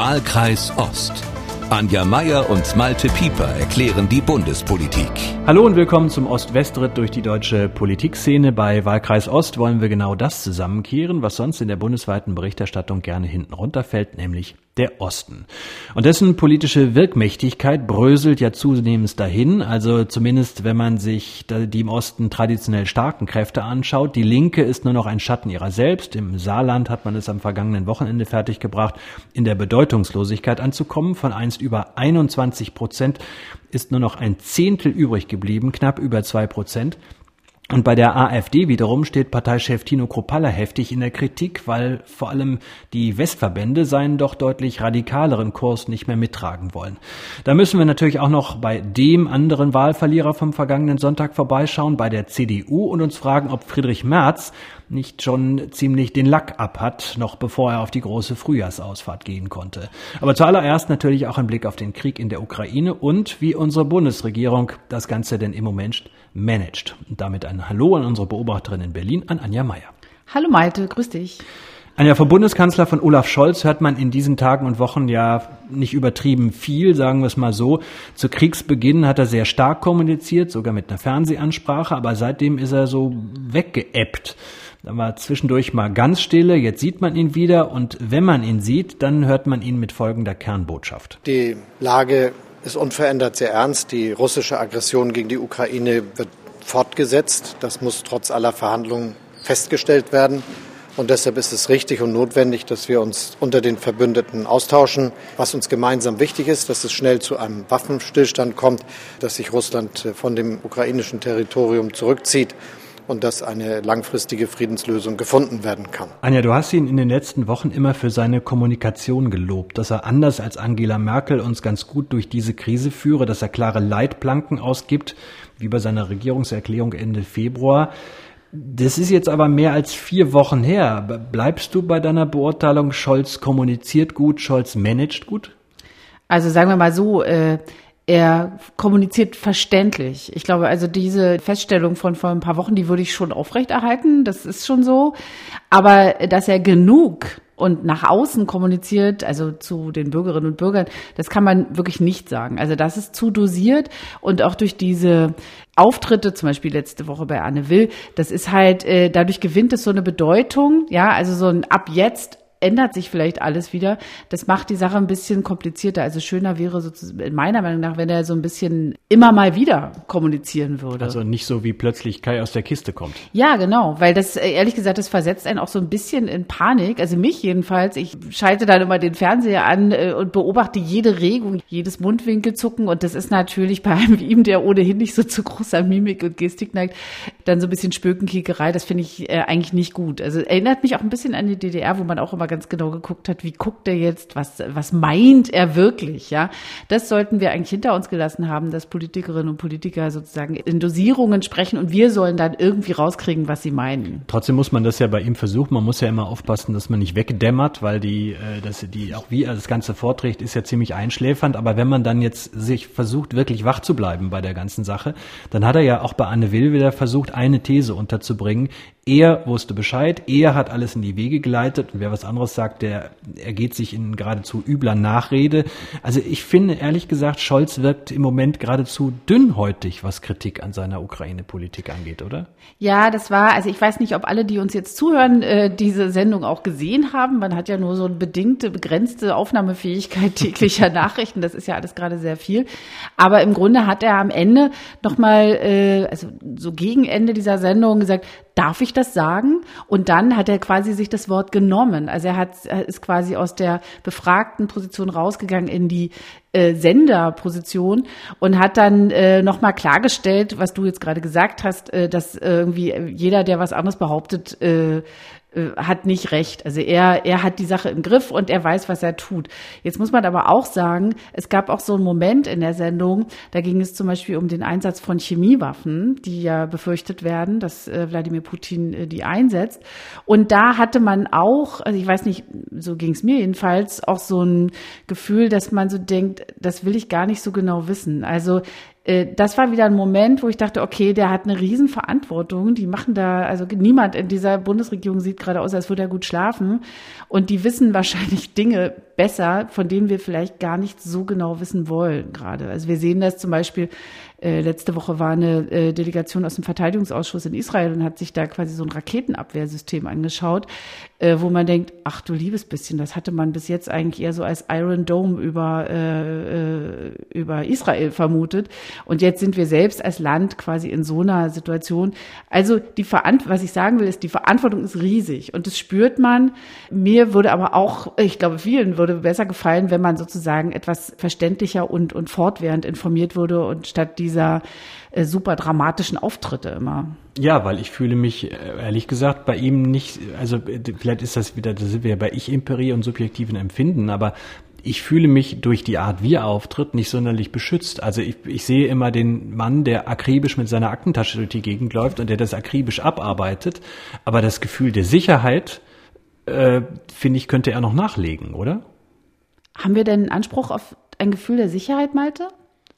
Wahlkreis Ost. Anja Meier und Malte Pieper erklären die Bundespolitik. Hallo und willkommen zum Ost-West-Ritt durch die deutsche Politikszene. Bei Wahlkreis Ost wollen wir genau das zusammenkehren, was sonst in der bundesweiten Berichterstattung gerne hinten runterfällt, nämlich der Osten. Und dessen politische Wirkmächtigkeit bröselt ja zunehmend dahin, also zumindest wenn man sich die im Osten traditionell starken Kräfte anschaut. Die Linke ist nur noch ein Schatten ihrer selbst. Im Saarland hat man es am vergangenen Wochenende fertiggebracht, in der Bedeutungslosigkeit anzukommen. Von einst über 21 Prozent ist nur noch ein Zehntel übrig geblieben, knapp über zwei Prozent. Und bei der AfD wiederum steht Parteichef Tino Kropalla heftig in der Kritik, weil vor allem die Westverbände seinen doch deutlich radikaleren Kurs nicht mehr mittragen wollen. Da müssen wir natürlich auch noch bei dem anderen Wahlverlierer vom vergangenen Sonntag vorbeischauen, bei der CDU und uns fragen, ob Friedrich Merz nicht schon ziemlich den Lack abhat, noch bevor er auf die große Frühjahrsausfahrt gehen konnte. Aber zuallererst natürlich auch ein Blick auf den Krieg in der Ukraine und wie unsere Bundesregierung das Ganze denn im Moment managt. Und damit ein Hallo an unsere Beobachterin in Berlin, an Anja Meier. Hallo Malte, grüß dich. Anja, vom Bundeskanzler von Olaf Scholz hört man in diesen Tagen und Wochen ja nicht übertrieben viel, sagen wir es mal so. Zu Kriegsbeginn hat er sehr stark kommuniziert, sogar mit einer Fernsehansprache, aber seitdem ist er so weggeebbt. Da war zwischendurch mal ganz stille, jetzt sieht man ihn wieder und wenn man ihn sieht, dann hört man ihn mit folgender Kernbotschaft. Die Lage ist unverändert sehr ernst. Die russische Aggression gegen die Ukraine wird fortgesetzt. Das muss trotz aller Verhandlungen festgestellt werden. Und deshalb ist es richtig und notwendig, dass wir uns unter den Verbündeten austauschen, was uns gemeinsam wichtig ist, dass es schnell zu einem Waffenstillstand kommt, dass sich Russland von dem ukrainischen Territorium zurückzieht und dass eine langfristige Friedenslösung gefunden werden kann. Anja, du hast ihn in den letzten Wochen immer für seine Kommunikation gelobt, dass er anders als Angela Merkel uns ganz gut durch diese Krise führe, dass er klare Leitplanken ausgibt, wie bei seiner Regierungserklärung Ende Februar. Das ist jetzt aber mehr als vier Wochen her. Bleibst du bei deiner Beurteilung, Scholz kommuniziert gut, Scholz managt gut? Also sagen wir mal so, äh, er kommuniziert verständlich. Ich glaube, also diese Feststellung von vor ein paar Wochen, die würde ich schon aufrechterhalten. Das ist schon so. Aber dass er genug und nach außen kommuniziert, also zu den Bürgerinnen und Bürgern, das kann man wirklich nicht sagen. Also das ist zu dosiert und auch durch diese Auftritte, zum Beispiel letzte Woche bei Anne Will, das ist halt, äh, dadurch gewinnt es so eine Bedeutung, ja, also so ein ab jetzt ändert sich vielleicht alles wieder. Das macht die Sache ein bisschen komplizierter. Also schöner wäre sozusagen, in meiner Meinung nach, wenn er so ein bisschen immer mal wieder kommunizieren würde. Also nicht so wie plötzlich Kai aus der Kiste kommt. Ja, genau, weil das, äh, ehrlich gesagt, das versetzt einen auch so ein bisschen in Panik. Also mich jedenfalls. Ich schalte dann immer den Fernseher an äh, und beobachte jede Regung, jedes Mundwinkelzucken. Und das ist natürlich bei einem wie ihm, der ohnehin nicht so zu großer Mimik und Gestik neigt, dann so ein bisschen Spökenkickerei. Das finde ich äh, eigentlich nicht gut. Also erinnert mich auch ein bisschen an die DDR, wo man auch immer ganz genau geguckt hat, wie guckt er jetzt, was, was meint er wirklich, ja. Das sollten wir eigentlich hinter uns gelassen haben, dass Politikerinnen und Politiker sozusagen in Dosierungen sprechen und wir sollen dann irgendwie rauskriegen, was sie meinen. Trotzdem muss man das ja bei ihm versuchen. Man muss ja immer aufpassen, dass man nicht wegdämmert, weil die, äh, dass die, auch wie er das Ganze vorträgt, ist ja ziemlich einschläfernd. Aber wenn man dann jetzt sich versucht, wirklich wach zu bleiben bei der ganzen Sache, dann hat er ja auch bei Anne Will wieder versucht, eine These unterzubringen. Er wusste Bescheid, er hat alles in die Wege geleitet und wer was anderes sagt, der ergeht sich in geradezu übler Nachrede. Also ich finde ehrlich gesagt, Scholz wirkt im Moment geradezu dünnhäutig, was Kritik an seiner Ukraine-Politik angeht, oder? Ja, das war, also ich weiß nicht, ob alle, die uns jetzt zuhören, äh, diese Sendung auch gesehen haben. Man hat ja nur so eine bedingte, begrenzte Aufnahmefähigkeit täglicher Nachrichten. Das ist ja alles gerade sehr viel. Aber im Grunde hat er am Ende nochmal, äh, also so gegen Ende dieser Sendung gesagt, darf ich das sagen? Und dann hat er quasi sich das Wort genommen. Also er hat, ist quasi aus der befragten Position rausgegangen in die äh, Senderposition und hat dann äh, nochmal klargestellt, was du jetzt gerade gesagt hast, äh, dass irgendwie jeder, der was anderes behauptet, äh, äh, hat nicht recht. Also er, er hat die Sache im Griff und er weiß, was er tut. Jetzt muss man aber auch sagen, es gab auch so einen Moment in der Sendung, da ging es zum Beispiel um den Einsatz von Chemiewaffen, die ja befürchtet werden, dass äh, Wladimir Putin äh, die einsetzt. Und da hatte man auch, also ich weiß nicht, so ging es mir jedenfalls, auch so ein Gefühl, dass man so denkt, das will ich gar nicht so genau wissen. Also das war wieder ein Moment, wo ich dachte, okay, der hat eine Riesenverantwortung. Die machen da, also niemand in dieser Bundesregierung sieht gerade aus, als würde er gut schlafen. Und die wissen wahrscheinlich Dinge besser, von denen wir vielleicht gar nicht so genau wissen wollen gerade. Also wir sehen das zum Beispiel äh, letzte Woche war eine äh, Delegation aus dem Verteidigungsausschuss in Israel und hat sich da quasi so ein Raketenabwehrsystem angeschaut, äh, wo man denkt, ach du liebes bisschen, das hatte man bis jetzt eigentlich eher so als Iron Dome über, äh, äh, über Israel vermutet. Und jetzt sind wir selbst als Land quasi in so einer Situation. Also die Verant was ich sagen will, ist, die Verantwortung ist riesig und das spürt man. Mir würde aber auch, ich glaube, vielen würde besser gefallen, wenn man sozusagen etwas verständlicher und, und fortwährend informiert würde und statt die dieser äh, super dramatischen Auftritte immer. Ja, weil ich fühle mich, äh, ehrlich gesagt, bei ihm nicht, also äh, vielleicht ist das wieder, da sind wir ja bei Ich-Imperie und subjektiven Empfinden, aber ich fühle mich durch die Art, wie er auftritt, nicht sonderlich beschützt. Also ich, ich sehe immer den Mann, der akribisch mit seiner Aktentasche durch die Gegend läuft und der das akribisch abarbeitet. Aber das Gefühl der Sicherheit, äh, finde ich, könnte er noch nachlegen, oder? Haben wir denn Anspruch auf ein Gefühl der Sicherheit, Malte?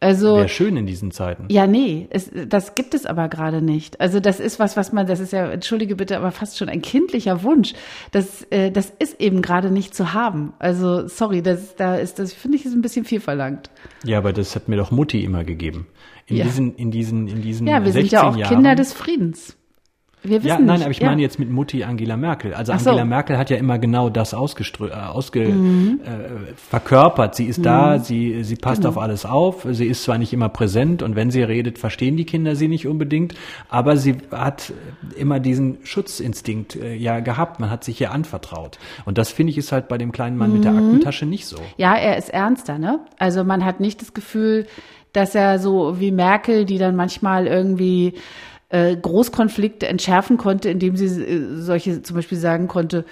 Also wäre schön in diesen Zeiten. Ja, nee, es, das gibt es aber gerade nicht. Also das ist was, was man, das ist ja, entschuldige bitte, aber fast schon ein kindlicher Wunsch. Das, äh, das ist eben gerade nicht zu haben. Also sorry, das, da ist, das finde ich ist ein bisschen viel verlangt. Ja, aber das hat mir doch Mutti immer gegeben. In ja. diesen, in diesen, in diesen. Ja, wir sind ja auch Jahren, Kinder des Friedens. Wir wissen ja, nein, nicht. aber ich ja. meine jetzt mit Mutti Angela Merkel. Also Ach Angela so. Merkel hat ja immer genau das ausgeströ äh, ausge mhm. äh, verkörpert. Sie ist mhm. da, sie sie passt genau. auf alles auf. Sie ist zwar nicht immer präsent und wenn sie redet, verstehen die Kinder sie nicht unbedingt, aber sie hat immer diesen Schutzinstinkt äh, ja gehabt. Man hat sich ihr anvertraut und das finde ich ist halt bei dem kleinen Mann mhm. mit der mhm. Aktentasche nicht so. Ja, er ist ernster, ne? Also man hat nicht das Gefühl, dass er so wie Merkel, die dann manchmal irgendwie äh, Großkonflikte entschärfen konnte, indem sie äh, solche zum Beispiel sagen konnte,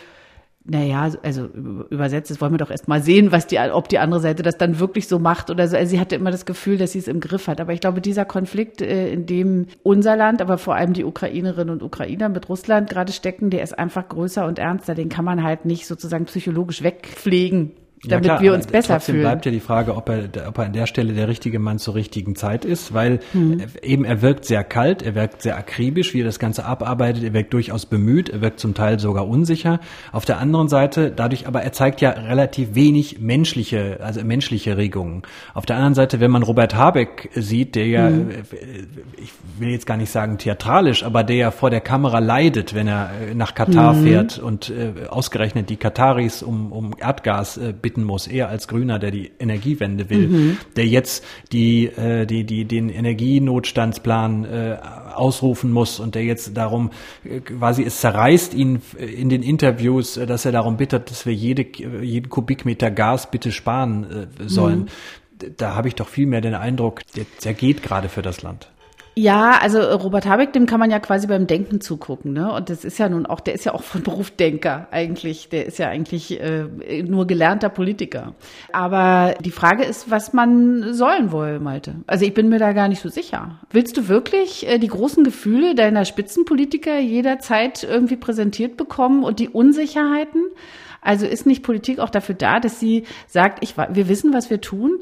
naja, also übersetzt, das wollen wir doch erst mal sehen, was die, ob die andere Seite das dann wirklich so macht oder so. Also sie hatte immer das Gefühl, dass sie es im Griff hat. Aber ich glaube, dieser Konflikt, äh, in dem unser Land, aber vor allem die Ukrainerinnen und Ukrainer mit Russland gerade stecken, der ist einfach größer und ernster. Den kann man halt nicht sozusagen psychologisch wegpflegen damit ja, klar, wir uns besser trotzdem fühlen. bleibt ja die Frage, ob er, ob er an der Stelle der richtige Mann zur richtigen Zeit ist, weil hm. eben er wirkt sehr kalt, er wirkt sehr akribisch, wie er das Ganze abarbeitet, er wirkt durchaus bemüht, er wirkt zum Teil sogar unsicher. Auf der anderen Seite, dadurch aber er zeigt ja relativ wenig menschliche, also menschliche Regungen. Auf der anderen Seite, wenn man Robert Habeck sieht, der ja, hm. ich will jetzt gar nicht sagen theatralisch, aber der ja vor der Kamera leidet, wenn er nach Katar hm. fährt und äh, ausgerechnet die Kataris um, um Erdgas äh, bitten muss, eher als Grüner, der die Energiewende will, mhm. der jetzt die, äh, die, die, den Energienotstandsplan äh, ausrufen muss und der jetzt darum äh, quasi es zerreißt ihn in den Interviews, äh, dass er darum bittet, dass wir jede, jeden Kubikmeter Gas bitte sparen äh, sollen. Mhm. Da habe ich doch viel mehr den Eindruck, der, der geht gerade für das Land. Ja, also Robert Habeck, dem kann man ja quasi beim Denken zugucken, ne? Und das ist ja nun auch, der ist ja auch von Beruf Denker eigentlich. Der ist ja eigentlich äh, nur gelernter Politiker. Aber die Frage ist, was man sollen will, Malte. Also ich bin mir da gar nicht so sicher. Willst du wirklich äh, die großen Gefühle deiner Spitzenpolitiker jederzeit irgendwie präsentiert bekommen und die Unsicherheiten? Also ist nicht Politik auch dafür da, dass sie sagt, ich, wir wissen, was wir tun?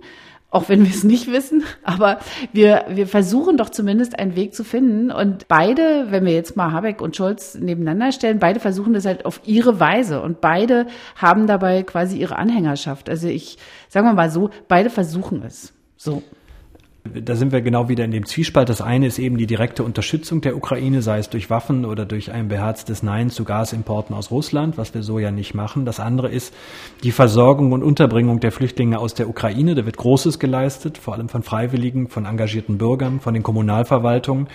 Auch wenn wir es nicht wissen, aber wir, wir versuchen doch zumindest einen Weg zu finden. Und beide, wenn wir jetzt mal Habeck und Scholz nebeneinander stellen, beide versuchen das halt auf ihre Weise und beide haben dabei quasi ihre Anhängerschaft. Also ich, sagen wir mal so, beide versuchen es. So da sind wir genau wieder in dem Zwiespalt. Das eine ist eben die direkte Unterstützung der Ukraine, sei es durch Waffen oder durch ein beherztes Nein zu Gasimporten aus Russland, was wir so ja nicht machen. Das andere ist die Versorgung und Unterbringung der Flüchtlinge aus der Ukraine. Da wird Großes geleistet, vor allem von Freiwilligen, von engagierten Bürgern, von den Kommunalverwaltungen.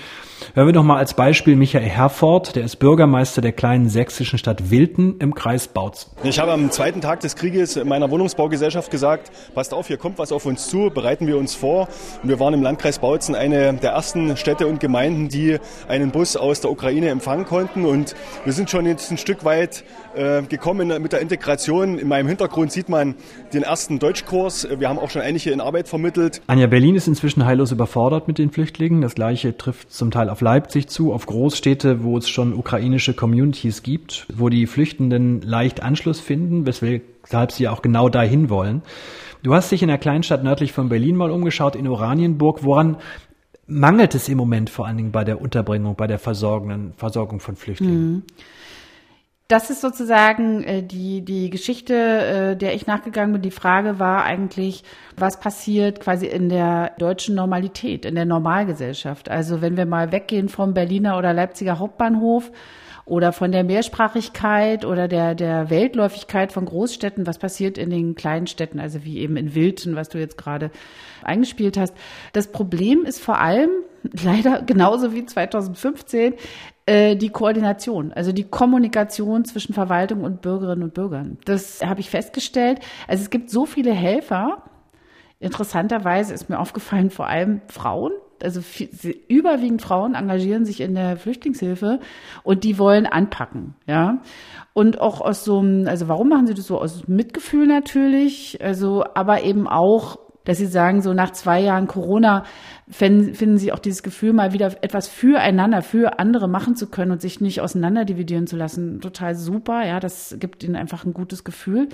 Hören wir doch mal als Beispiel Michael Herford, der ist Bürgermeister der kleinen sächsischen Stadt Wilten im Kreis Bautzen. Ich habe am zweiten Tag des Krieges meiner Wohnungsbaugesellschaft gesagt, passt auf, hier kommt was auf uns zu, bereiten wir uns vor. Und wir waren im Landkreis Bautzen eine der ersten Städte und Gemeinden, die einen Bus aus der Ukraine empfangen konnten. Und wir sind schon jetzt ein Stück weit äh, gekommen mit der Integration. In meinem Hintergrund sieht man den ersten Deutschkurs. Wir haben auch schon einige in Arbeit vermittelt. Anja Berlin ist inzwischen heillos überfordert mit den Flüchtlingen. Das gleiche trifft zum Teil auf Leipzig zu, auf Großstädte, wo es schon ukrainische Communities gibt, wo die Flüchtenden leicht Anschluss finden, weshalb sie auch genau dahin wollen. Du hast dich in der Kleinstadt nördlich von Berlin mal umgeschaut, in Oranienburg. Woran mangelt es im Moment vor allen Dingen bei der Unterbringung, bei der Versorgung, von Flüchtlingen? Mhm. Das ist sozusagen äh, die, die Geschichte, äh, der ich nachgegangen bin. Die Frage war eigentlich, was passiert quasi in der deutschen Normalität, in der Normalgesellschaft. Also wenn wir mal weggehen vom Berliner oder Leipziger Hauptbahnhof oder von der Mehrsprachigkeit oder der, der Weltläufigkeit von Großstädten, was passiert in den kleinen Städten, also wie eben in Wilton, was du jetzt gerade eingespielt hast. Das Problem ist vor allem, leider genauso wie 2015, äh, die Koordination, also die Kommunikation zwischen Verwaltung und Bürgerinnen und Bürgern. Das habe ich festgestellt. Also es gibt so viele Helfer. Interessanterweise ist mir aufgefallen, vor allem Frauen, also viel, überwiegend Frauen engagieren sich in der Flüchtlingshilfe und die wollen anpacken, ja. Und auch aus so einem, also warum machen sie das so? Aus Mitgefühl natürlich, also, aber eben auch, dass sie sagen, so nach zwei Jahren Corona finden, sie auch dieses Gefühl, mal wieder etwas füreinander, für andere machen zu können und sich nicht auseinanderdividieren zu lassen. Total super, ja, das gibt ihnen einfach ein gutes Gefühl.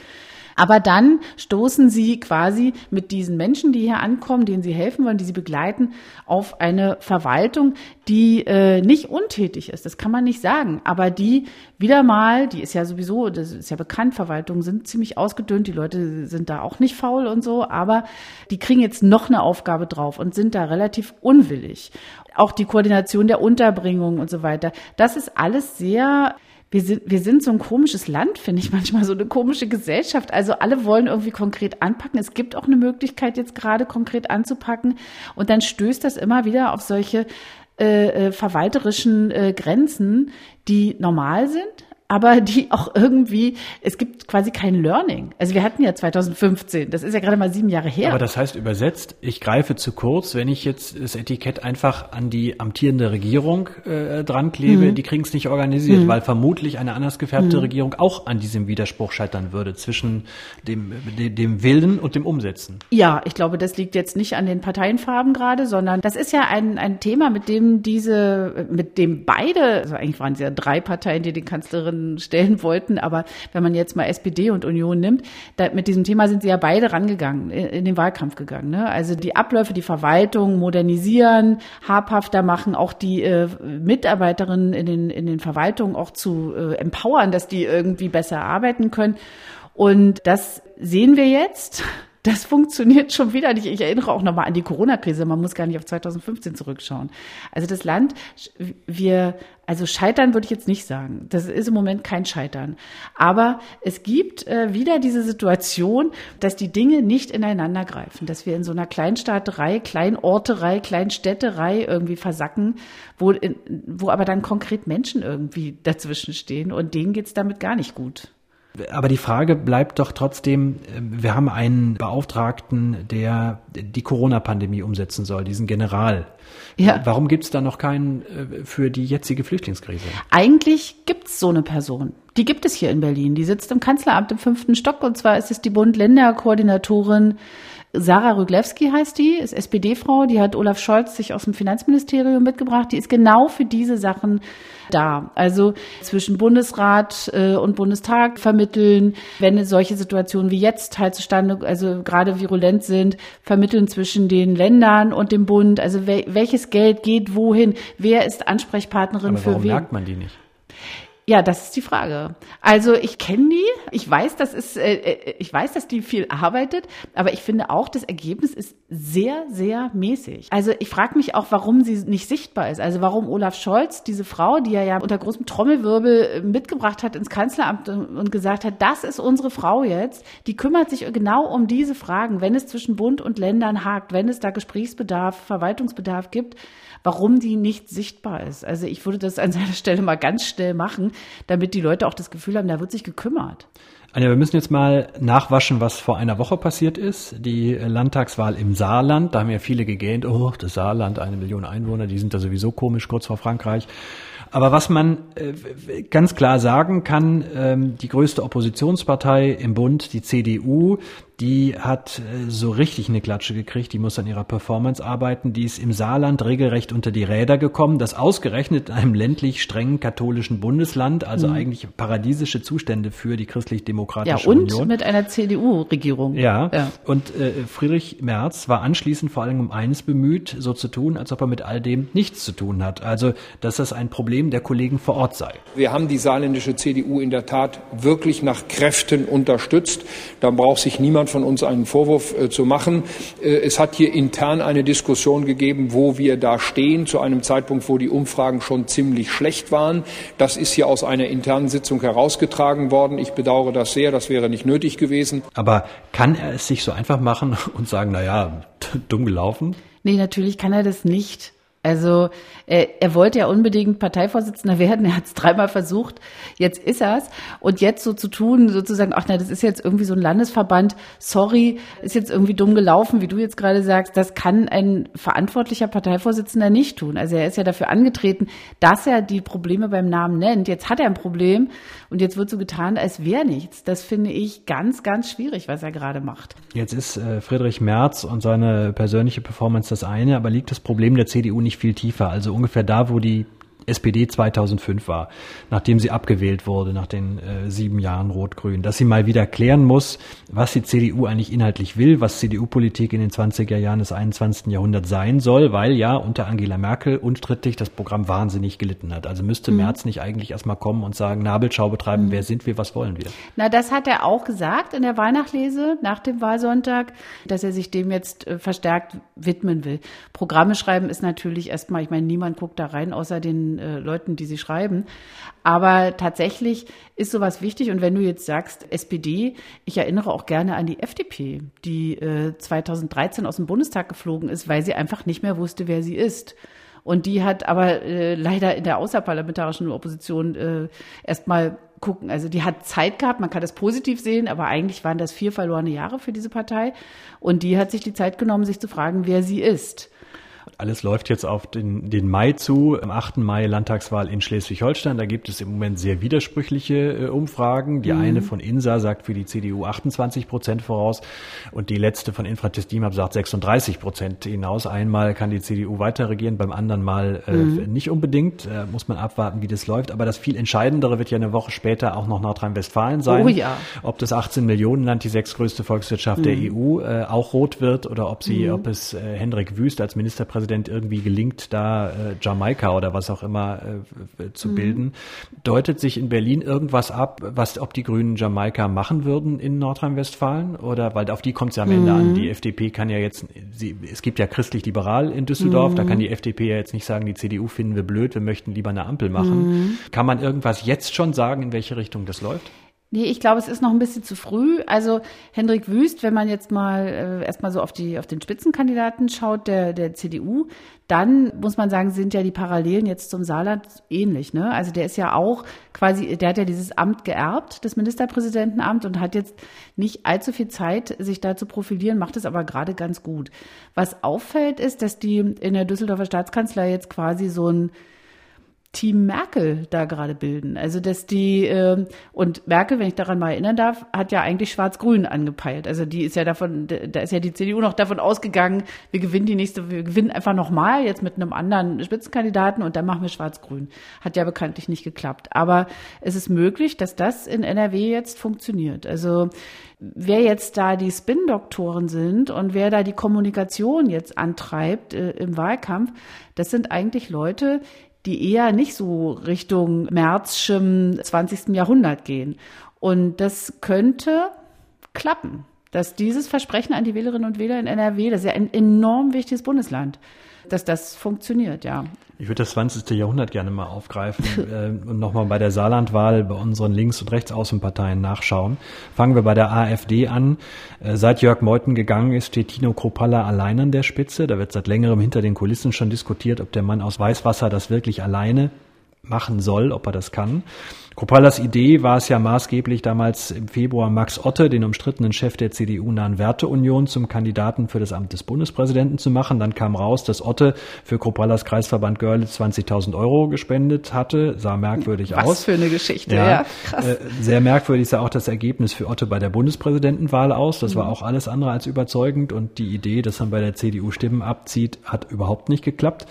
Aber dann stoßen sie quasi mit diesen Menschen, die hier ankommen, denen sie helfen wollen, die sie begleiten, auf eine Verwaltung, die äh, nicht untätig ist. Das kann man nicht sagen. Aber die wieder mal, die ist ja sowieso, das ist ja bekannt, Verwaltungen sind ziemlich ausgedünnt, die Leute sind da auch nicht faul und so, aber die kriegen jetzt noch eine Aufgabe drauf und sind da relativ unwillig auch die Koordination der Unterbringung und so weiter. Das ist alles sehr wir sind, wir sind so ein komisches Land, finde ich manchmal, so eine komische Gesellschaft. Also alle wollen irgendwie konkret anpacken. Es gibt auch eine Möglichkeit, jetzt gerade konkret anzupacken. Und dann stößt das immer wieder auf solche äh, äh verwalterischen äh, Grenzen, die normal sind, aber die auch irgendwie, es gibt quasi kein Learning. Also wir hatten ja 2015, das ist ja gerade mal sieben Jahre her. Aber das heißt übersetzt, ich greife zu kurz, wenn ich jetzt das Etikett einfach an die amtierende Regierung äh, dran klebe, mhm. die kriegen es nicht organisiert, mhm. weil vermutlich eine anders gefärbte mhm. Regierung auch an diesem Widerspruch scheitern würde zwischen dem, dem, dem Willen und dem Umsetzen. Ja, ich glaube, das liegt jetzt nicht an den Parteienfarben gerade, sondern das ist ja ein, ein Thema, mit dem diese, mit dem beide, also eigentlich waren es ja drei Parteien, die den Kanzlerin anderen stellen wollten. Aber wenn man jetzt mal SPD und Union nimmt, da, mit diesem Thema sind sie ja beide rangegangen, in, in den Wahlkampf gegangen. Ne? Also die Abläufe, die Verwaltung modernisieren, habhafter machen, auch die äh, Mitarbeiterinnen in den, in den Verwaltungen auch zu äh, empowern, dass die irgendwie besser arbeiten können. Und das sehen wir jetzt das funktioniert schon wieder nicht. Ich erinnere auch nochmal an die Corona-Krise. Man muss gar nicht auf 2015 zurückschauen. Also das Land, wir, also scheitern würde ich jetzt nicht sagen. Das ist im Moment kein Scheitern. Aber es gibt äh, wieder diese Situation, dass die Dinge nicht ineinander greifen, dass wir in so einer Kleinstaaterei, Kleinorterei, Kleinstädterei irgendwie versacken, wo, in, wo aber dann konkret Menschen irgendwie dazwischen stehen und denen geht's damit gar nicht gut. Aber die Frage bleibt doch trotzdem, äh, wir haben einen Beauftragten, der die Corona-Pandemie umsetzen soll, diesen General. Ja. Warum gibt es da noch keinen äh, für die jetzige Flüchtlingskrise? Eigentlich gibt es so eine Person. Die gibt es hier in Berlin. Die sitzt im Kanzleramt im fünften Stock und zwar ist es die Bund-Länder-Koordinatorin Sarah Rüglewski heißt die, ist SPD-Frau, die hat Olaf Scholz sich aus dem Finanzministerium mitgebracht. Die ist genau für diese Sachen da. Also zwischen Bundesrat äh, und Bundestag vermitteln, wenn solche Situationen wie jetzt halt zustande, also gerade virulent sind, vermitteln zwischen den Ländern und dem Bund. Also welches Geld geht wohin? Wer ist Ansprechpartnerin Aber für warum wen? merkt man die nicht? Ja, das ist die Frage. Also ich kenne die, ich weiß, das ist, äh, äh, ich weiß, dass die viel arbeitet, aber ich finde auch, das Ergebnis ist sehr, sehr mäßig. Also ich frage mich auch, warum sie nicht sichtbar ist. Also warum Olaf Scholz, diese Frau, die er ja unter großem Trommelwirbel äh, mitgebracht hat ins Kanzleramt und gesagt hat, das ist unsere Frau jetzt, die kümmert sich genau um diese Fragen, wenn es zwischen Bund und Ländern hakt, wenn es da Gesprächsbedarf, Verwaltungsbedarf gibt warum die nicht sichtbar ist. Also ich würde das an seiner Stelle mal ganz schnell machen, damit die Leute auch das Gefühl haben, da wird sich gekümmert. Anja, wir müssen jetzt mal nachwaschen, was vor einer Woche passiert ist. Die Landtagswahl im Saarland, da haben ja viele gegähnt, oh, das Saarland, eine Million Einwohner, die sind da sowieso komisch kurz vor Frankreich. Aber was man äh, ganz klar sagen kann, ähm, die größte Oppositionspartei im Bund, die CDU, die hat äh, so richtig eine Klatsche gekriegt, die muss an ihrer Performance arbeiten, die ist im Saarland regelrecht unter die Räder gekommen, das ausgerechnet in einem ländlich strengen katholischen Bundesland, also mhm. eigentlich paradiesische Zustände für die christlich-demokratische ja, und Union. mit einer CDU-Regierung. Ja, ja, und äh, Friedrich Merz war anschließend vor allem um eines bemüht, so zu tun, als ob er mit all dem nichts zu tun hat, also dass das ein Problem der Kollegen vor Ort sei. Wir haben die saarländische CDU in der Tat wirklich nach Kräften unterstützt. Da braucht sich niemand von uns einen Vorwurf äh, zu machen. Äh, es hat hier intern eine Diskussion gegeben, wo wir da stehen, zu einem Zeitpunkt, wo die Umfragen schon ziemlich schlecht waren. Das ist hier aus einer internen Sitzung herausgetragen worden. Ich bedauere das sehr. Das wäre nicht nötig gewesen. Aber kann er es sich so einfach machen und sagen, na ja, dumm gelaufen? Nee, natürlich kann er das nicht. Also äh, er wollte ja unbedingt Parteivorsitzender werden, er hat es dreimal versucht, jetzt ist er es. Und jetzt so zu tun, sozusagen, ach na, das ist jetzt irgendwie so ein Landesverband, sorry, ist jetzt irgendwie dumm gelaufen, wie du jetzt gerade sagst, das kann ein verantwortlicher Parteivorsitzender nicht tun. Also er ist ja dafür angetreten, dass er die Probleme beim Namen nennt. Jetzt hat er ein Problem und jetzt wird so getan, als wäre nichts. Das finde ich ganz, ganz schwierig, was er gerade macht. Jetzt ist äh, Friedrich Merz und seine persönliche Performance das eine, aber liegt das Problem der CDU nicht viel tiefer. Also ungefähr da, wo die SPD 2005 war, nachdem sie abgewählt wurde nach den äh, sieben Jahren Rot-Grün, dass sie mal wieder klären muss, was die CDU eigentlich inhaltlich will, was CDU-Politik in den 20er Jahren des 21. Jahrhunderts sein soll, weil ja unter Angela Merkel unstrittig das Programm wahnsinnig gelitten hat. Also müsste mhm. Merz nicht eigentlich erstmal kommen und sagen, Nabelschau betreiben, mhm. wer sind wir, was wollen wir? Na, das hat er auch gesagt in der Weihnachtslese nach dem Wahlsonntag, dass er sich dem jetzt äh, verstärkt widmen will. Programme schreiben ist natürlich erstmal, ich meine, niemand guckt da rein, außer den äh, Leuten, die sie schreiben. Aber tatsächlich ist sowas wichtig. Und wenn du jetzt sagst, SPD, ich erinnere auch gerne an die FDP, die äh, 2013 aus dem Bundestag geflogen ist, weil sie einfach nicht mehr wusste, wer sie ist. Und die hat aber äh, leider in der außerparlamentarischen Opposition äh, erstmal gucken. Also die hat Zeit gehabt, man kann das positiv sehen, aber eigentlich waren das vier verlorene Jahre für diese Partei. Und die hat sich die Zeit genommen, sich zu fragen, wer sie ist. Alles läuft jetzt auf den, den Mai zu. Am 8. Mai Landtagswahl in Schleswig-Holstein. Da gibt es im Moment sehr widersprüchliche äh, Umfragen. Die mhm. eine von INSA sagt für die CDU 28 Prozent voraus und die letzte von Infratest DIMAP sagt 36 Prozent hinaus. Einmal kann die CDU weiter regieren, beim anderen Mal äh, mhm. nicht unbedingt. Äh, muss man abwarten, wie das läuft. Aber das viel Entscheidendere wird ja eine Woche später auch noch Nordrhein-Westfalen sein. Oh ja. Ob das 18 Millionen Land, die sechstgrößte Volkswirtschaft mhm. der EU, äh, auch rot wird oder ob sie, mhm. ob es äh, Hendrik Wüst als Ministerpräsident Präsident irgendwie gelingt, da äh, Jamaika oder was auch immer äh, zu mhm. bilden. Deutet sich in Berlin irgendwas ab, was ob die Grünen Jamaika machen würden in Nordrhein-Westfalen? Oder weil auf die kommt es ja am Ende an. Mhm. Die FDP kann ja jetzt, sie, es gibt ja christlich-liberal in Düsseldorf, da kann mhm. die FDP ja jetzt nicht sagen, die CDU finden wir blöd, wir möchten lieber eine Ampel machen. Mhm. Kann man irgendwas jetzt schon sagen, in welche Richtung das läuft? Nee, ich glaube, es ist noch ein bisschen zu früh. Also Hendrik Wüst, wenn man jetzt mal äh, erstmal so auf die auf den Spitzenkandidaten schaut der der CDU, dann muss man sagen, sind ja die Parallelen jetzt zum Saarland ähnlich. Ne? Also der ist ja auch quasi, der hat ja dieses Amt geerbt, das Ministerpräsidentenamt, und hat jetzt nicht allzu viel Zeit, sich da zu profilieren, macht es aber gerade ganz gut. Was auffällt, ist, dass die in der Düsseldorfer Staatskanzlei jetzt quasi so ein Team Merkel da gerade bilden. Also dass die äh, und Merkel, wenn ich daran mal erinnern darf, hat ja eigentlich Schwarz-Grün angepeilt. Also die ist ja davon, da ist ja die CDU noch davon ausgegangen, wir gewinnen die nächste, wir gewinnen einfach nochmal jetzt mit einem anderen Spitzenkandidaten und dann machen wir Schwarz-Grün. Hat ja bekanntlich nicht geklappt. Aber es ist möglich, dass das in NRW jetzt funktioniert. Also wer jetzt da die Spin-Doktoren sind und wer da die Kommunikation jetzt antreibt äh, im Wahlkampf, das sind eigentlich Leute, die eher nicht so Richtung Märzschem 20. Jahrhundert gehen. Und das könnte klappen, dass dieses Versprechen an die Wählerinnen und Wähler in NRW, das ist ja ein enorm wichtiges Bundesland, dass das funktioniert, ja. Ich würde das 20. Jahrhundert gerne mal aufgreifen äh, und nochmal bei der Saarlandwahl bei unseren Links- und Rechtsaußenparteien nachschauen. Fangen wir bei der AfD an. Äh, seit Jörg Meuthen gegangen ist, steht Tino Kropalla allein an der Spitze. Da wird seit längerem hinter den Kulissen schon diskutiert, ob der Mann aus Weißwasser das wirklich alleine machen soll, ob er das kann. Kropallas Idee war es ja maßgeblich damals im Februar Max Otte, den umstrittenen Chef der CDU-nahen Werteunion, zum Kandidaten für das Amt des Bundespräsidenten zu machen. Dann kam raus, dass Otte für Kropallas Kreisverband Görlitz 20.000 Euro gespendet hatte. Sah merkwürdig Was aus. Was für eine Geschichte, ja. ja krass. Äh, sehr merkwürdig sah auch das Ergebnis für Otte bei der Bundespräsidentenwahl aus. Das mhm. war auch alles andere als überzeugend und die Idee, dass man bei der CDU Stimmen abzieht, hat überhaupt nicht geklappt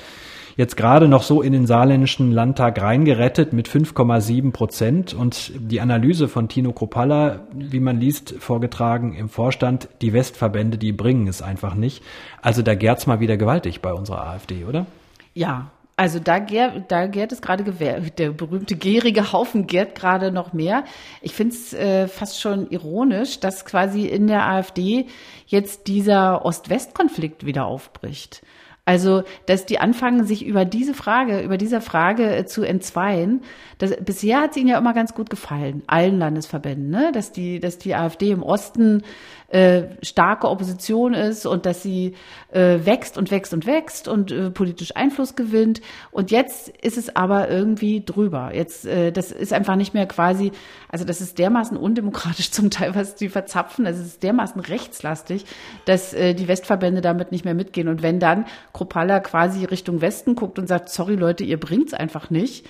jetzt gerade noch so in den saarländischen Landtag reingerettet mit 5,7 Prozent. Und die Analyse von Tino Kropalla, wie man liest, vorgetragen im Vorstand, die Westverbände, die bringen es einfach nicht. Also da gärt's mal wieder gewaltig bei unserer AfD, oder? Ja, also da gärt, da gärt es gerade, der berühmte gärige Haufen gärt gerade noch mehr. Ich finde es äh, fast schon ironisch, dass quasi in der AfD jetzt dieser Ost-West-Konflikt wieder aufbricht. Also, dass die anfangen, sich über diese Frage, über dieser Frage äh, zu entzweien. Das, bisher hat es ihnen ja immer ganz gut gefallen, allen Landesverbänden, ne? dass die, dass die AfD im Osten äh, starke Opposition ist und dass sie äh, wächst und wächst und wächst und äh, politisch Einfluss gewinnt. Und jetzt ist es aber irgendwie drüber. Jetzt, äh, das ist einfach nicht mehr quasi, also das ist dermaßen undemokratisch zum Teil, was sie verzapfen. Also es ist dermaßen rechtslastig, dass äh, die Westverbände damit nicht mehr mitgehen. Und wenn dann Kropala quasi Richtung Westen guckt und sagt, sorry Leute, ihr bringt's einfach nicht,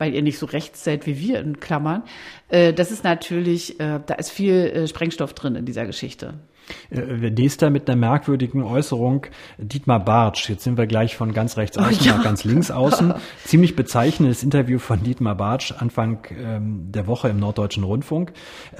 weil ihr nicht so rechts seid wie wir in Klammern. Äh, das ist natürlich, äh, da ist viel äh, Sprengstoff drin in dieser Geschichte. Äh, Dester mit einer merkwürdigen Äußerung, Dietmar Bartsch, jetzt sind wir gleich von ganz rechts außen oh, ja. nach ganz links außen. Ziemlich bezeichnendes Interview von Dietmar Bartsch Anfang ähm, der Woche im Norddeutschen Rundfunk.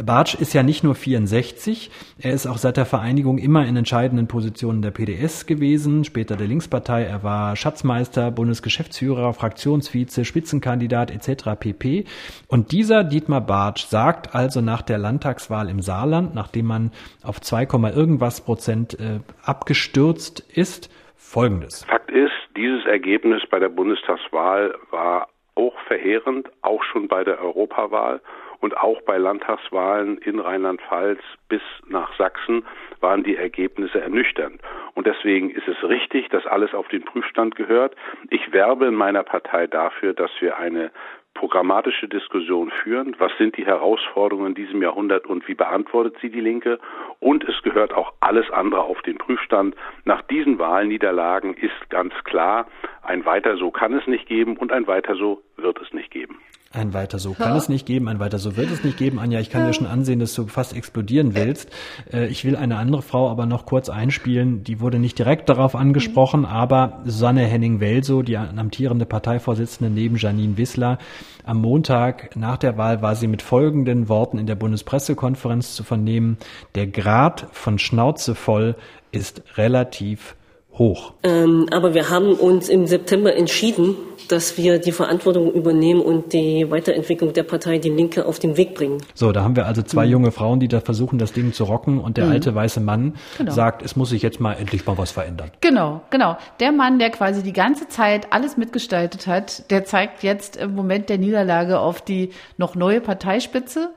Bartsch ist ja nicht nur 64, er ist auch seit der Vereinigung immer in entscheidenden Positionen der PDS gewesen, später der Linkspartei. Er war Schatzmeister, Bundesgeschäftsführer, Fraktionsvize, Spitzenkandidat etc. pp. Und dieser Dietmar Bartsch sagt also nach der Landtagswahl im Saarland, nachdem man auf 2, irgendwas Prozent äh, abgestürzt ist. Folgendes. Fakt ist, dieses Ergebnis bei der Bundestagswahl war auch verheerend, auch schon bei der Europawahl und auch bei Landtagswahlen in Rheinland-Pfalz bis nach Sachsen waren die Ergebnisse ernüchternd. Und deswegen ist es richtig, dass alles auf den Prüfstand gehört. Ich werbe in meiner Partei dafür, dass wir eine programmatische Diskussion führen. Was sind die Herausforderungen in diesem Jahrhundert und wie beantwortet sie die Linke? Und es gehört auch alles andere auf den Prüfstand. Nach diesen Wahlniederlagen ist ganz klar, ein weiter so kann es nicht geben und ein weiter so wird es nicht geben. Ein weiter so kann ja. es nicht geben, ein weiter so wird es nicht geben. Anja, ich kann ja. dir schon ansehen, dass du fast explodieren willst. Äh, ich will eine andere Frau aber noch kurz einspielen. Die wurde nicht direkt darauf angesprochen, mhm. aber Susanne Henning-Welso, die amtierende Parteivorsitzende neben Janine Wissler, am Montag nach der Wahl war sie mit folgenden Worten in der Bundespressekonferenz zu vernehmen. Der Grad von Schnauze voll ist relativ hoch. Ähm, aber wir haben uns im September entschieden, dass wir die Verantwortung übernehmen und die Weiterentwicklung der Partei Die Linke auf den Weg bringen. So, da haben wir also zwei mhm. junge Frauen, die da versuchen, das Ding zu rocken und der mhm. alte weiße Mann genau. sagt, es muss sich jetzt mal endlich mal was verändern. Genau, genau. Der Mann, der quasi die ganze Zeit alles mitgestaltet hat, der zeigt jetzt im Moment der Niederlage auf die noch neue Parteispitze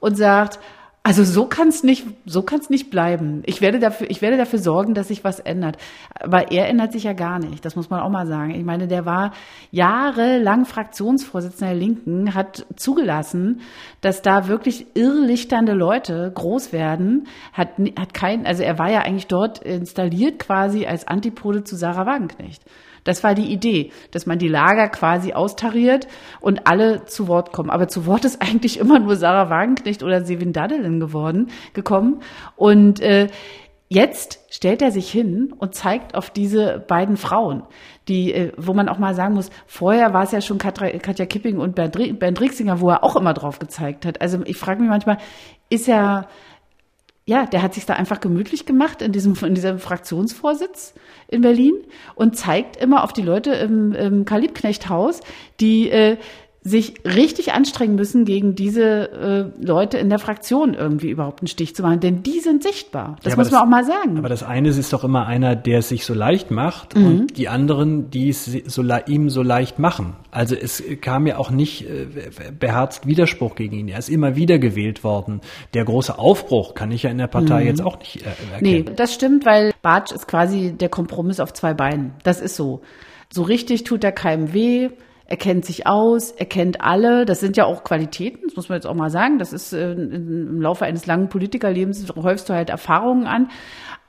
und sagt, also so kann es nicht, so kann es nicht bleiben. Ich werde dafür, ich werde dafür sorgen, dass sich was ändert. Aber er ändert sich ja gar nicht. Das muss man auch mal sagen. Ich meine, der war jahrelang Fraktionsvorsitzender der Linken, hat zugelassen, dass da wirklich irrlichternde Leute groß werden, hat, hat kein, also er war ja eigentlich dort installiert quasi als Antipode zu Sarah Wagenknecht. Das war die Idee, dass man die Lager quasi austariert und alle zu Wort kommen. Aber zu Wort ist eigentlich immer nur Sarah Wagenknecht oder Sevin Dadelin geworden, gekommen. Und äh, Jetzt stellt er sich hin und zeigt auf diese beiden Frauen, die, äh, wo man auch mal sagen muss, vorher war es ja schon Katja Kipping und Bernd Rixinger, wo er auch immer drauf gezeigt hat. Also ich frage mich manchmal, ist er, ja, der hat sich da einfach gemütlich gemacht in diesem, in diesem Fraktionsvorsitz in Berlin und zeigt immer auf die Leute im, im Kalibknecht-Haus, die äh, sich richtig anstrengen müssen, gegen diese äh, Leute in der Fraktion irgendwie überhaupt einen Stich zu machen, denn die sind sichtbar. Das ja, muss man auch mal sagen. Aber das eine ist doch immer einer, der es sich so leicht macht mhm. und die anderen, die es so, ihm so leicht machen. Also es kam ja auch nicht äh, beherzt Widerspruch gegen ihn. Er ist immer wieder gewählt worden. Der große Aufbruch kann ich ja in der Partei mhm. jetzt auch nicht äh, erkennen. Nee, das stimmt, weil Bartsch ist quasi der Kompromiss auf zwei Beinen. Das ist so. So richtig tut er keinem weh er kennt sich aus, er kennt alle. Das sind ja auch Qualitäten, das muss man jetzt auch mal sagen. Das ist äh, im Laufe eines langen Politikerlebens häufst du halt Erfahrungen an.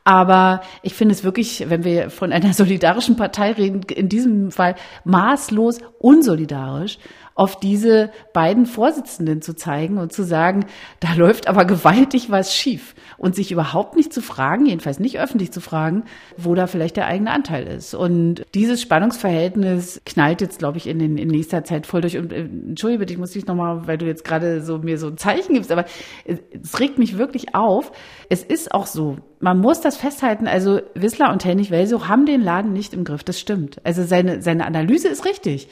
Aber ich finde es wirklich, wenn wir von einer solidarischen Partei reden, in diesem Fall maßlos unsolidarisch auf diese beiden Vorsitzenden zu zeigen und zu sagen, da läuft aber gewaltig was schief und sich überhaupt nicht zu fragen, jedenfalls nicht öffentlich zu fragen, wo da vielleicht der eigene Anteil ist. Und dieses Spannungsverhältnis knallt jetzt, glaube ich, in, den, in nächster Zeit voll durch. Und äh, entschuldige bitte, ich muss dich nochmal, weil du jetzt gerade so mir so ein Zeichen gibst, aber es, es regt mich wirklich auf. Es ist auch so, man muss das festhalten, also Wissler und Hennig Welso haben den Laden nicht im Griff, das stimmt. Also seine, seine Analyse ist richtig.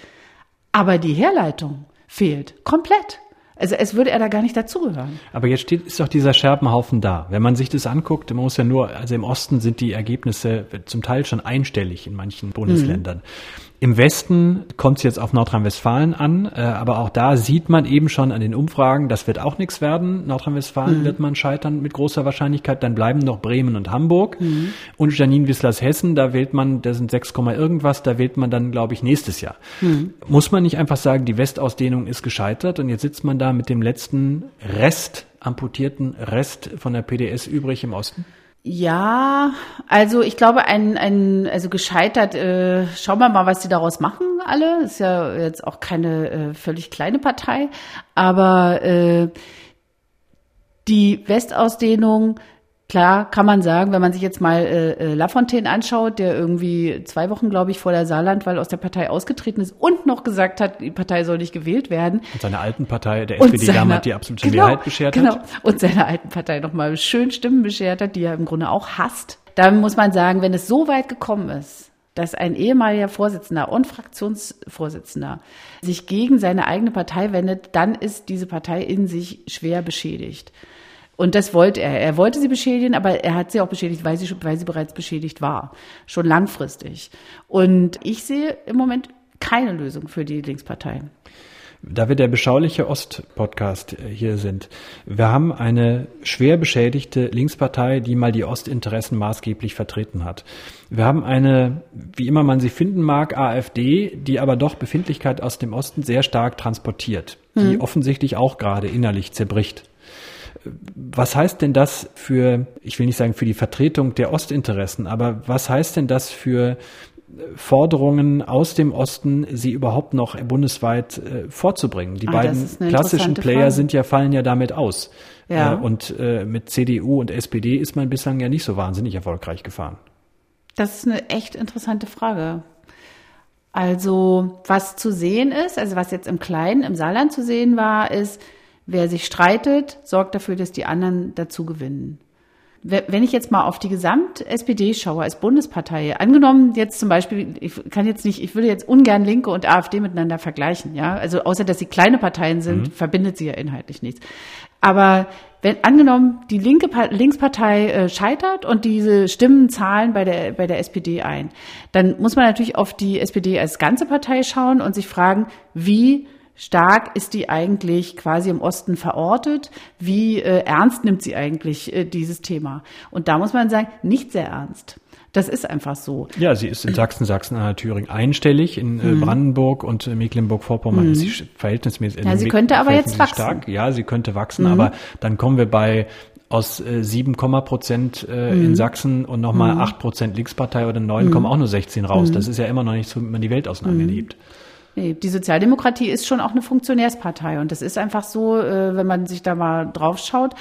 Aber die Herleitung fehlt komplett. Also es würde er da gar nicht dazugehören. Aber jetzt steht, ist doch dieser Scherbenhaufen da. Wenn man sich das anguckt, man muss ja nur, also im Osten sind die Ergebnisse zum Teil schon einstellig in manchen Bundesländern. Mhm. Im Westen kommt es jetzt auf Nordrhein-Westfalen an, äh, aber auch da sieht man eben schon an den Umfragen, das wird auch nichts werden. Nordrhein-Westfalen mhm. wird man scheitern mit großer Wahrscheinlichkeit. Dann bleiben noch Bremen und Hamburg. Mhm. Und Janine Wisslers Hessen, da wählt man, da sind 6, irgendwas, da wählt man dann, glaube ich, nächstes Jahr. Mhm. Muss man nicht einfach sagen, die Westausdehnung ist gescheitert und jetzt sitzt man da mit dem letzten Rest, amputierten Rest von der PDS übrig im Osten? Ja, also ich glaube, ein, ein also gescheitert, äh, schauen wir mal, was die daraus machen alle. Ist ja jetzt auch keine äh, völlig kleine Partei, aber äh, die Westausdehnung Klar kann man sagen, wenn man sich jetzt mal äh, äh, Lafontaine anschaut, der irgendwie zwei Wochen, glaube ich, vor der Saarlandwahl aus der Partei ausgetreten ist und noch gesagt hat, die Partei soll nicht gewählt werden. Und seine alten Partei, der SPD seine, damals die absolute genau, Mehrheit beschert genau, hat. Genau, und seiner alten Partei nochmal schön Stimmen beschert hat, die er im Grunde auch hasst. Da muss man sagen, wenn es so weit gekommen ist, dass ein ehemaliger Vorsitzender und Fraktionsvorsitzender sich gegen seine eigene Partei wendet, dann ist diese Partei in sich schwer beschädigt. Und das wollte er. Er wollte sie beschädigen, aber er hat sie auch beschädigt, weil sie, weil sie bereits beschädigt war. Schon langfristig. Und ich sehe im Moment keine Lösung für die Linkspartei. Da wir der beschauliche Ost-Podcast äh, hier sind, wir haben eine schwer beschädigte Linkspartei, die mal die Ostinteressen maßgeblich vertreten hat. Wir haben eine, wie immer man sie finden mag, AfD, die aber doch Befindlichkeit aus dem Osten sehr stark transportiert, die mhm. offensichtlich auch gerade innerlich zerbricht. Was heißt denn das für, ich will nicht sagen für die Vertretung der Ostinteressen, aber was heißt denn das für Forderungen aus dem Osten, sie überhaupt noch bundesweit äh, vorzubringen. Die ah, beiden klassischen Player Frage. sind ja, fallen ja damit aus. Ja. Äh, und äh, mit CDU und SPD ist man bislang ja nicht so wahnsinnig erfolgreich gefahren. Das ist eine echt interessante Frage. Also, was zu sehen ist, also was jetzt im Kleinen, im Saarland zu sehen war, ist, Wer sich streitet, sorgt dafür, dass die anderen dazu gewinnen. Wenn ich jetzt mal auf die Gesamt-SPD schaue als Bundespartei, angenommen jetzt zum Beispiel, ich kann jetzt nicht, ich würde jetzt ungern Linke und AfD miteinander vergleichen, ja, also außer dass sie kleine Parteien sind, mhm. verbindet sie ja inhaltlich nichts. Aber wenn angenommen die linke Linkspartei äh, scheitert und diese Stimmen zahlen bei der bei der SPD ein, dann muss man natürlich auf die SPD als ganze Partei schauen und sich fragen, wie stark ist die eigentlich quasi im Osten verortet? Wie äh, ernst nimmt sie eigentlich äh, dieses Thema? Und da muss man sagen, nicht sehr ernst. Das ist einfach so. Ja, sie ist in Sachsen, Sachsen, Anhalt, Thüringen einstellig. In äh, mhm. Brandenburg und äh, Mecklenburg-Vorpommern mhm. ist sie verhältnismäßig. Ja, sie könnte aber jetzt wachsen. Stark. Ja, sie könnte wachsen, mhm. aber dann kommen wir bei aus äh, 7, Prozent äh, in mhm. Sachsen und nochmal mhm. 8 Prozent Linkspartei oder 9 mhm. kommen auch nur 16 raus. Das ist ja immer noch nicht so, wie man die Welt auseinanderlebt. Mhm. Nee, die Sozialdemokratie ist schon auch eine Funktionärspartei und das ist einfach so, äh, wenn man sich da mal drauf schaut,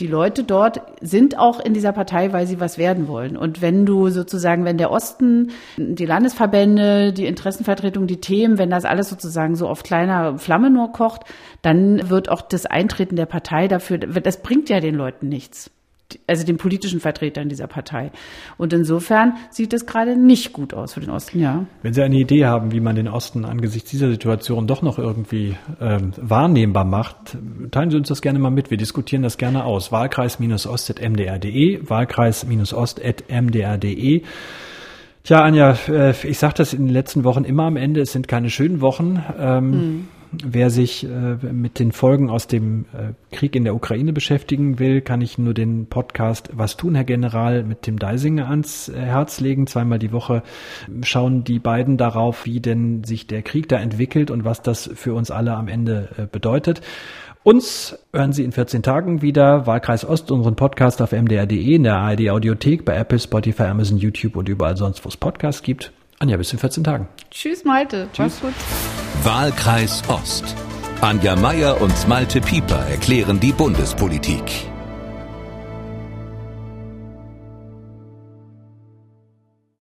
die Leute dort sind auch in dieser Partei, weil sie was werden wollen. Und wenn du sozusagen, wenn der Osten, die Landesverbände, die Interessenvertretung, die Themen, wenn das alles sozusagen so auf kleiner Flamme nur kocht, dann wird auch das Eintreten der Partei dafür, das bringt ja den Leuten nichts also den politischen Vertretern dieser Partei. Und insofern sieht es gerade nicht gut aus für den Osten, ja. Wenn Sie eine Idee haben, wie man den Osten angesichts dieser Situation doch noch irgendwie ähm, wahrnehmbar macht, teilen Sie uns das gerne mal mit. Wir diskutieren das gerne aus. Wahlkreis-ost.mdr.de, Wahlkreis-ost.mdr.de. Tja, Anja, äh, ich sage das in den letzten Wochen immer am Ende, es sind keine schönen Wochen. Ähm, mhm Wer sich äh, mit den Folgen aus dem äh, Krieg in der Ukraine beschäftigen will, kann ich nur den Podcast Was tun, Herr General, mit Tim Deisinger ans äh, Herz legen. Zweimal die Woche schauen die beiden darauf, wie denn sich der Krieg da entwickelt und was das für uns alle am Ende äh, bedeutet. Uns hören Sie in 14 Tagen wieder. Wahlkreis Ost, unseren Podcast auf mdr.de, in der ARD Audiothek, bei Apple, Spotify, Amazon, YouTube und überall sonst, wo es Podcasts gibt. Anja, bis in 14 Tagen. Tschüss, Malte. Tschüss. gut. Wahlkreis Ost. Anja Meier und Malte Pieper erklären die Bundespolitik.